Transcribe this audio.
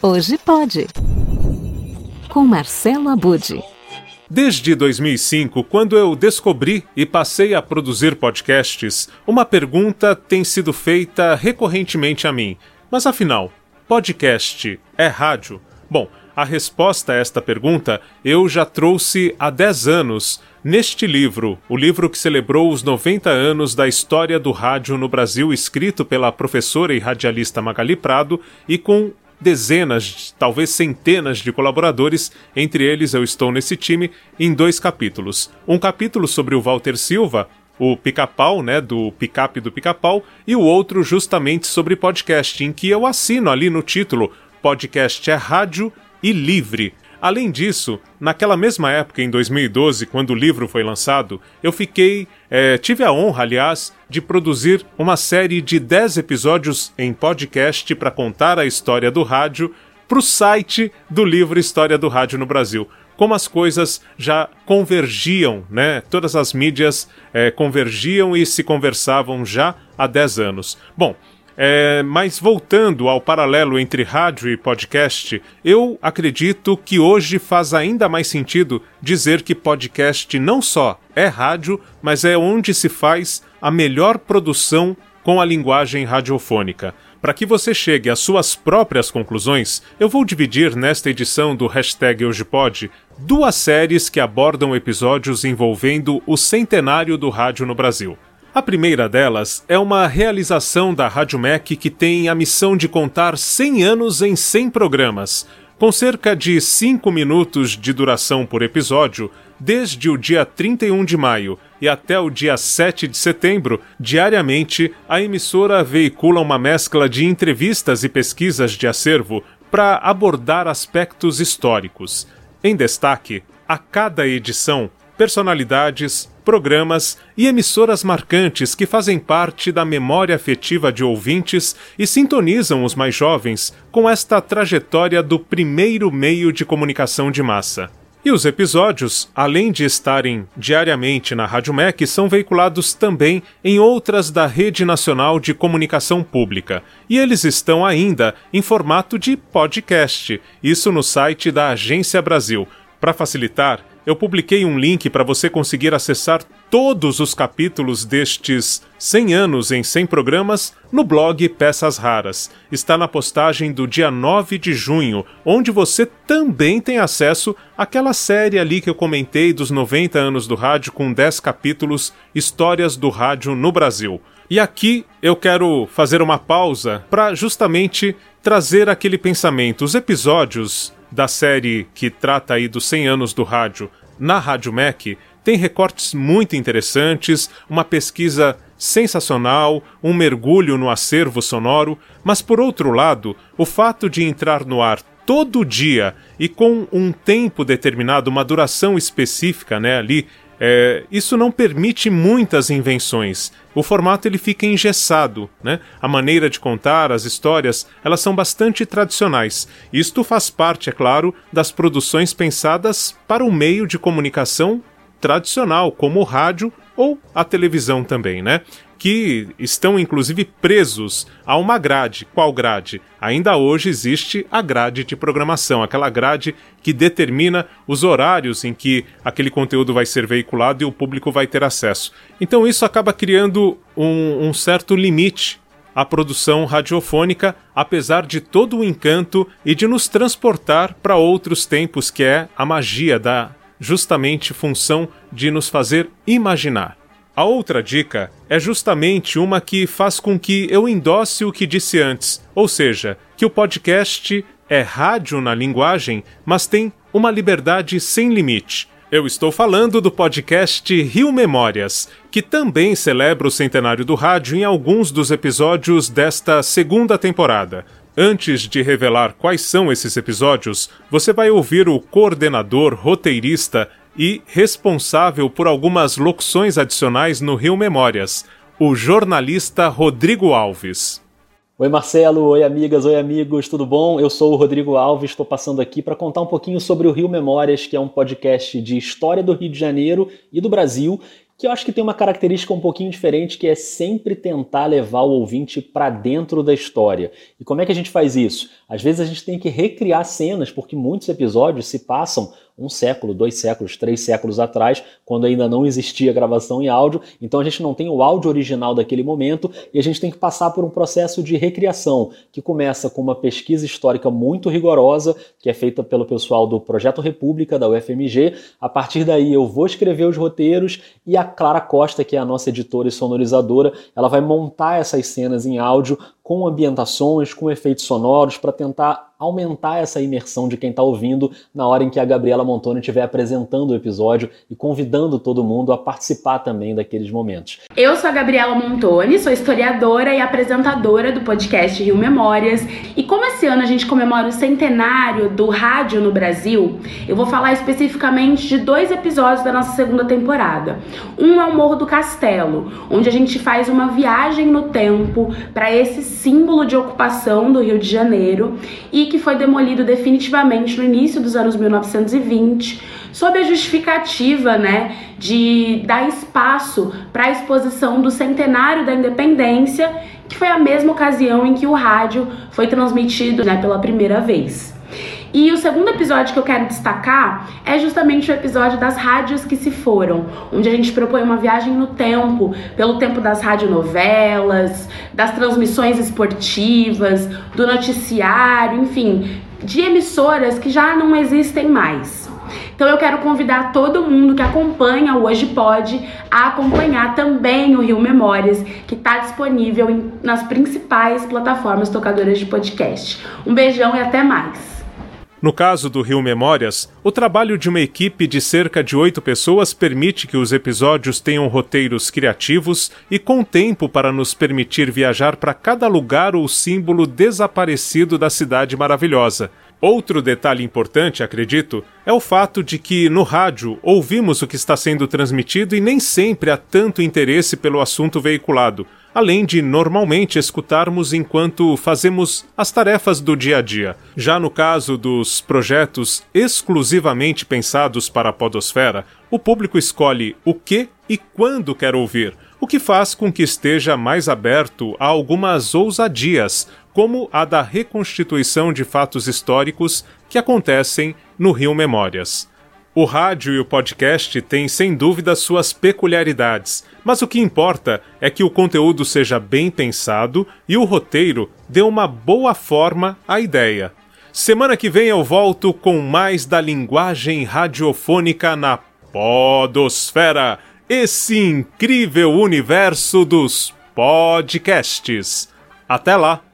Hoje pode. Com Marcelo Abude. Desde 2005, quando eu descobri e passei a produzir podcasts, uma pergunta tem sido feita recorrentemente a mim. Mas afinal, podcast é rádio? Bom, a resposta a esta pergunta eu já trouxe há 10 anos neste livro, o livro que celebrou os 90 anos da história do rádio no Brasil, escrito pela professora e radialista Magali Prado e com dezenas, talvez centenas de colaboradores, entre eles eu estou nesse time, em dois capítulos. Um capítulo sobre o Walter Silva, o pica-pau, né, do picape do pica-pau, e o outro justamente sobre podcast, em que eu assino ali no título: podcast é rádio e livre. Além disso, naquela mesma época, em 2012, quando o livro foi lançado, eu fiquei. É, tive a honra, aliás, de produzir uma série de 10 episódios em podcast para contar a história do rádio para o site do livro História do Rádio no Brasil. Como as coisas já convergiam, né? Todas as mídias é, convergiam e se conversavam já há 10 anos. Bom, é, mas voltando ao paralelo entre rádio e podcast, eu acredito que hoje faz ainda mais sentido dizer que podcast não só é rádio, mas é onde se faz a melhor produção com a linguagem radiofônica. Para que você chegue às suas próprias conclusões, eu vou dividir nesta edição do Hashtag HojePod duas séries que abordam episódios envolvendo o centenário do rádio no Brasil. A primeira delas é uma realização da Rádio MEC que tem a missão de contar 100 anos em 100 programas, com cerca de 5 minutos de duração por episódio, desde o dia 31 de maio e até o dia 7 de setembro, diariamente, a emissora veicula uma mescla de entrevistas e pesquisas de acervo para abordar aspectos históricos. Em destaque, a cada edição, personalidades, programas e emissoras marcantes que fazem parte da memória afetiva de ouvintes e sintonizam os mais jovens com esta trajetória do primeiro meio de comunicação de massa. E os episódios, além de estarem diariamente na Rádio MEC, são veiculados também em outras da Rede Nacional de Comunicação Pública. E eles estão ainda em formato de podcast, isso no site da Agência Brasil. Para facilitar, eu publiquei um link para você conseguir acessar todos os capítulos destes 100 anos em 100 programas no blog Peças Raras. Está na postagem do dia 9 de junho, onde você também tem acesso àquela série ali que eu comentei dos 90 anos do rádio com 10 capítulos Histórias do Rádio no Brasil. E aqui eu quero fazer uma pausa para justamente trazer aquele pensamento. Os episódios da série que trata aí dos 100 anos do rádio na Rádio MEC tem recortes muito interessantes, uma pesquisa sensacional, um mergulho no acervo sonoro, mas por outro lado, o fato de entrar no ar todo dia e com um tempo determinado, uma duração específica, né, ali é, isso não permite muitas invenções. O formato ele fica engessado, né? A maneira de contar as histórias, elas são bastante tradicionais. Isto faz parte, é claro, das produções pensadas para o meio de comunicação tradicional, como o rádio ou a televisão também, né? Que estão inclusive presos a uma grade. Qual grade? Ainda hoje existe a grade de programação, aquela grade que determina os horários em que aquele conteúdo vai ser veiculado e o público vai ter acesso. Então isso acaba criando um, um certo limite à produção radiofônica, apesar de todo o encanto e de nos transportar para outros tempos, que é a magia da justamente função de nos fazer imaginar. A outra dica é justamente uma que faz com que eu endosse o que disse antes, ou seja, que o podcast é rádio na linguagem, mas tem uma liberdade sem limite. Eu estou falando do podcast Rio Memórias, que também celebra o centenário do rádio em alguns dos episódios desta segunda temporada. Antes de revelar quais são esses episódios, você vai ouvir o coordenador, roteirista e responsável por algumas locuções adicionais no Rio Memórias, o jornalista Rodrigo Alves. Oi Marcelo, oi amigas, oi amigos, tudo bom? Eu sou o Rodrigo Alves, estou passando aqui para contar um pouquinho sobre o Rio Memórias, que é um podcast de história do Rio de Janeiro e do Brasil que eu acho que tem uma característica um pouquinho diferente, que é sempre tentar levar o ouvinte para dentro da história. E como é que a gente faz isso? Às vezes a gente tem que recriar cenas, porque muitos episódios se passam um século, dois séculos, três séculos atrás, quando ainda não existia gravação em áudio. Então a gente não tem o áudio original daquele momento e a gente tem que passar por um processo de recriação que começa com uma pesquisa histórica muito rigorosa, que é feita pelo pessoal do Projeto República, da UFMG. A partir daí eu vou escrever os roteiros e a Clara Costa, que é a nossa editora e sonorizadora, ela vai montar essas cenas em áudio com ambientações, com efeitos sonoros, para tentar aumentar essa imersão de quem está ouvindo na hora em que a Gabriela Montoni estiver apresentando o episódio e convidando todo mundo a participar também daqueles momentos. Eu sou a Gabriela Montoni, sou historiadora e apresentadora do podcast Rio Memórias. E como ano a gente comemora o centenário do rádio no Brasil, eu vou falar especificamente de dois episódios da nossa segunda temporada. Um é o Morro do Castelo, onde a gente faz uma viagem no tempo para esse símbolo de ocupação do Rio de Janeiro e que foi demolido definitivamente no início dos anos 1920, sob a justificativa, né, de dar espaço para a exposição do centenário da independência, que foi a mesma ocasião em que o rádio foi transmitido, né, pela primeira vez. E o segundo episódio que eu quero destacar é justamente o episódio das rádios que se foram, onde a gente propõe uma viagem no tempo, pelo tempo das radionovelas, das transmissões esportivas, do noticiário, enfim, de emissoras que já não existem mais. Então eu quero convidar todo mundo que acompanha o Hoje Pode a acompanhar também o Rio Memórias, que está disponível em, nas principais plataformas tocadoras de podcast. Um beijão e até mais! No caso do Rio Memórias, o trabalho de uma equipe de cerca de oito pessoas permite que os episódios tenham roteiros criativos e com tempo para nos permitir viajar para cada lugar ou símbolo desaparecido da cidade maravilhosa. Outro detalhe importante, acredito, é o fato de que no rádio ouvimos o que está sendo transmitido e nem sempre há tanto interesse pelo assunto veiculado além de normalmente escutarmos enquanto fazemos as tarefas do dia a dia. Já no caso dos projetos exclusivamente pensados para a Podosfera, o público escolhe o que e quando quer ouvir, o que faz com que esteja mais aberto a algumas ousadias, como a da reconstituição de fatos históricos que acontecem no Rio Memórias. O rádio e o podcast têm sem dúvida suas peculiaridades, mas o que importa é que o conteúdo seja bem pensado e o roteiro dê uma boa forma à ideia. Semana que vem eu volto com mais da linguagem radiofônica na Podosfera, esse incrível universo dos podcasts. Até lá!